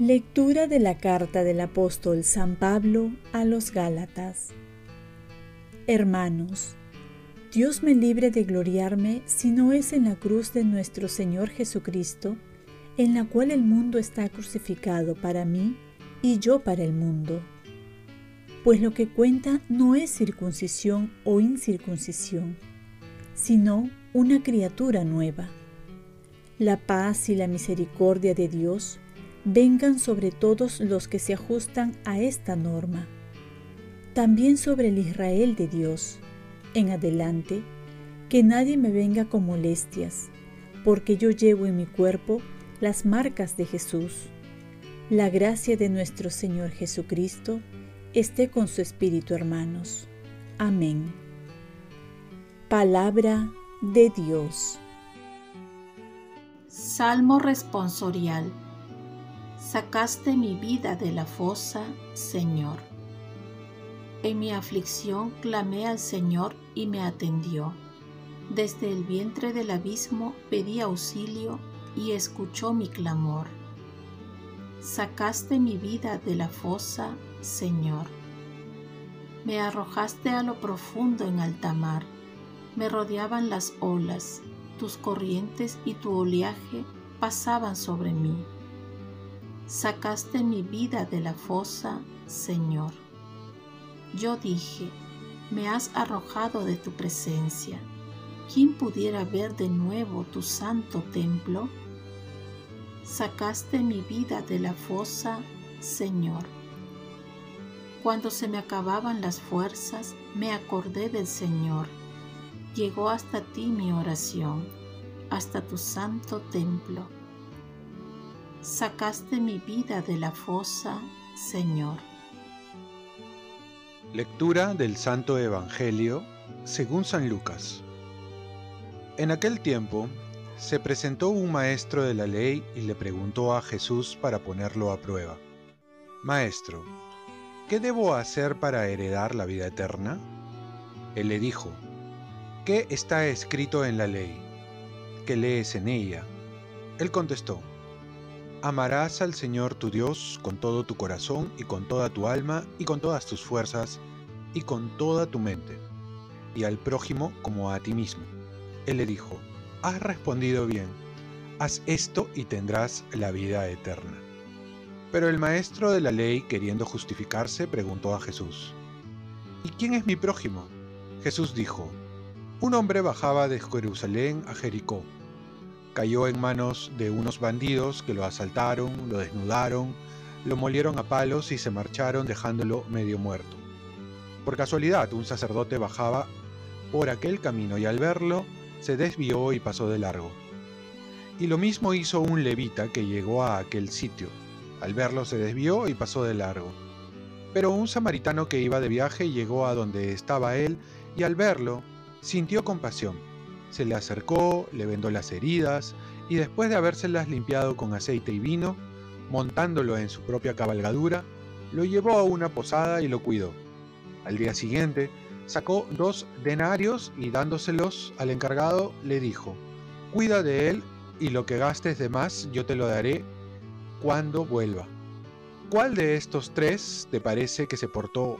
Lectura de la carta del apóstol San Pablo a los Gálatas Hermanos, Dios me libre de gloriarme si no es en la cruz de nuestro Señor Jesucristo, en la cual el mundo está crucificado para mí y yo para el mundo. Pues lo que cuenta no es circuncisión o incircuncisión, sino una criatura nueva. La paz y la misericordia de Dios vengan sobre todos los que se ajustan a esta norma. También sobre el Israel de Dios, en adelante, que nadie me venga con molestias, porque yo llevo en mi cuerpo las marcas de Jesús. La gracia de nuestro Señor Jesucristo esté con su Espíritu, hermanos. Amén. Palabra de Dios. Salmo responsorial Sacaste mi vida de la fosa, Señor. En mi aflicción clamé al Señor y me atendió. Desde el vientre del abismo pedí auxilio y escuchó mi clamor. Sacaste mi vida de la fosa, Señor. Me arrojaste a lo profundo en alta mar. Me rodeaban las olas, tus corrientes y tu oleaje pasaban sobre mí sacaste mi vida de la fosa, Señor. Yo dije, me has arrojado de tu presencia. ¿Quién pudiera ver de nuevo tu santo templo? Sacaste mi vida de la fosa, Señor. Cuando se me acababan las fuerzas, me acordé del Señor. Llegó hasta ti mi oración, hasta tu santo templo sacaste mi vida de la fosa, Señor. Lectura del Santo Evangelio según San Lucas. En aquel tiempo se presentó un maestro de la ley y le preguntó a Jesús para ponerlo a prueba. Maestro, ¿qué debo hacer para heredar la vida eterna? Él le dijo, ¿qué está escrito en la ley? ¿Qué lees en ella? Él contestó, Amarás al Señor tu Dios con todo tu corazón y con toda tu alma y con todas tus fuerzas y con toda tu mente, y al prójimo como a ti mismo. Él le dijo, Has respondido bien, haz esto y tendrás la vida eterna. Pero el maestro de la ley, queriendo justificarse, preguntó a Jesús, ¿Y quién es mi prójimo? Jesús dijo, Un hombre bajaba de Jerusalén a Jericó cayó en manos de unos bandidos que lo asaltaron, lo desnudaron, lo molieron a palos y se marcharon dejándolo medio muerto. Por casualidad, un sacerdote bajaba por aquel camino y al verlo se desvió y pasó de largo. Y lo mismo hizo un levita que llegó a aquel sitio. Al verlo se desvió y pasó de largo. Pero un samaritano que iba de viaje llegó a donde estaba él y al verlo sintió compasión se le acercó, le vendó las heridas y después de habérselas limpiado con aceite y vino, montándolo en su propia cabalgadura, lo llevó a una posada y lo cuidó. Al día siguiente, sacó dos denarios y dándoselos al encargado le dijo, Cuida de él y lo que gastes de más yo te lo daré cuando vuelva. ¿Cuál de estos tres te parece que se portó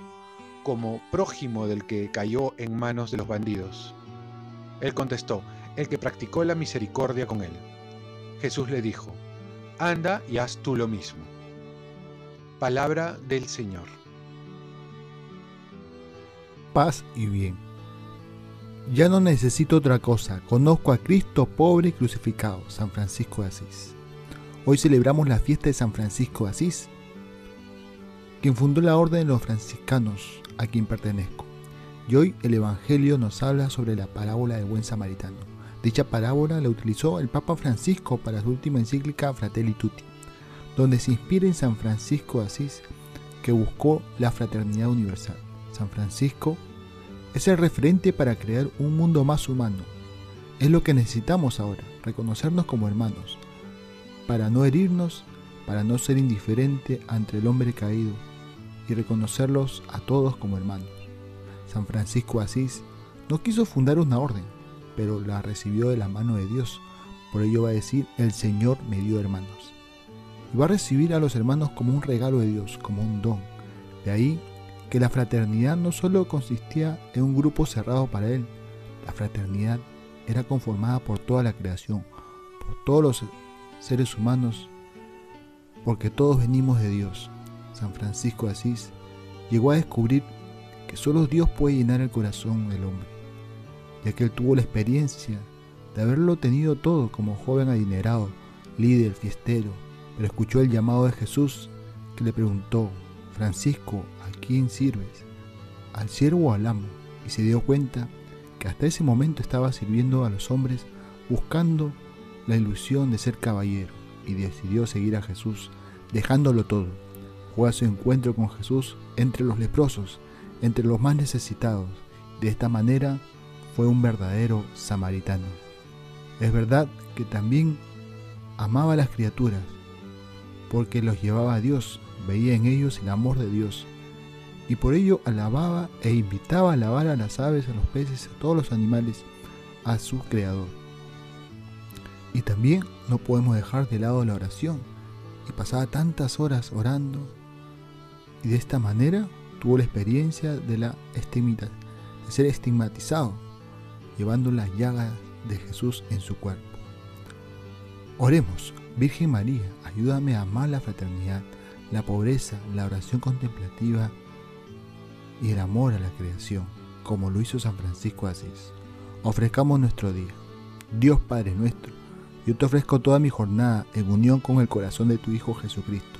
como prójimo del que cayó en manos de los bandidos? Él contestó, el que practicó la misericordia con él. Jesús le dijo, anda y haz tú lo mismo. Palabra del Señor. Paz y bien. Ya no necesito otra cosa, conozco a Cristo pobre y crucificado, San Francisco de Asís. Hoy celebramos la fiesta de San Francisco de Asís, quien fundó la orden de los franciscanos, a quien pertenezco. Y hoy el Evangelio nos habla sobre la parábola del buen samaritano. Dicha parábola la utilizó el Papa Francisco para su última encíclica Fratelli Tutti, donde se inspira en San Francisco de Asís, que buscó la fraternidad universal. San Francisco es el referente para crear un mundo más humano. Es lo que necesitamos ahora, reconocernos como hermanos, para no herirnos, para no ser indiferente ante el hombre caído y reconocerlos a todos como hermanos. San Francisco Asís no quiso fundar una orden, pero la recibió de la mano de Dios. Por ello va a decir, el Señor me dio hermanos. y va a recibir a los hermanos como un regalo de Dios, como un don. De ahí que la fraternidad no solo consistía en un grupo cerrado para él, la fraternidad era conformada por toda la creación, por todos los seres humanos, porque todos venimos de Dios. San Francisco Asís llegó a descubrir que solo Dios puede llenar el corazón del hombre, ya que él tuvo la experiencia de haberlo tenido todo como joven adinerado, líder, fiestero, pero escuchó el llamado de Jesús que le preguntó, Francisco, ¿a quién sirves? ¿Al siervo o al amo? Y se dio cuenta que hasta ese momento estaba sirviendo a los hombres buscando la ilusión de ser caballero y decidió seguir a Jesús dejándolo todo. Fue a su encuentro con Jesús entre los leprosos, entre los más necesitados. De esta manera fue un verdadero samaritano. Es verdad que también amaba a las criaturas, porque los llevaba a Dios, veía en ellos el amor de Dios, y por ello alababa e invitaba a alabar a las aves, a los peces, a todos los animales, a su Creador. Y también no podemos dejar de lado la oración, y pasaba tantas horas orando, y de esta manera tuvo la experiencia de, la de ser estigmatizado, llevando las llagas de Jesús en su cuerpo. Oremos, Virgen María, ayúdame a amar la fraternidad, la pobreza, la oración contemplativa y el amor a la creación, como lo hizo San Francisco Asís. Ofrezcamos nuestro día. Dios Padre nuestro, yo te ofrezco toda mi jornada en unión con el corazón de tu Hijo Jesucristo,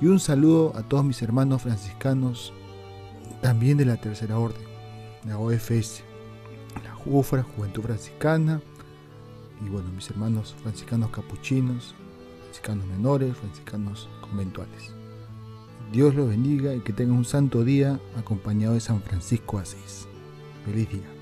Y un saludo a todos mis hermanos franciscanos, también de la Tercera Orden, la OFS, la JUFRA, Juventud Franciscana, y bueno, mis hermanos franciscanos capuchinos, franciscanos menores, franciscanos conventuales. Dios los bendiga y que tengan un santo día acompañado de San Francisco Asís. Feliz día.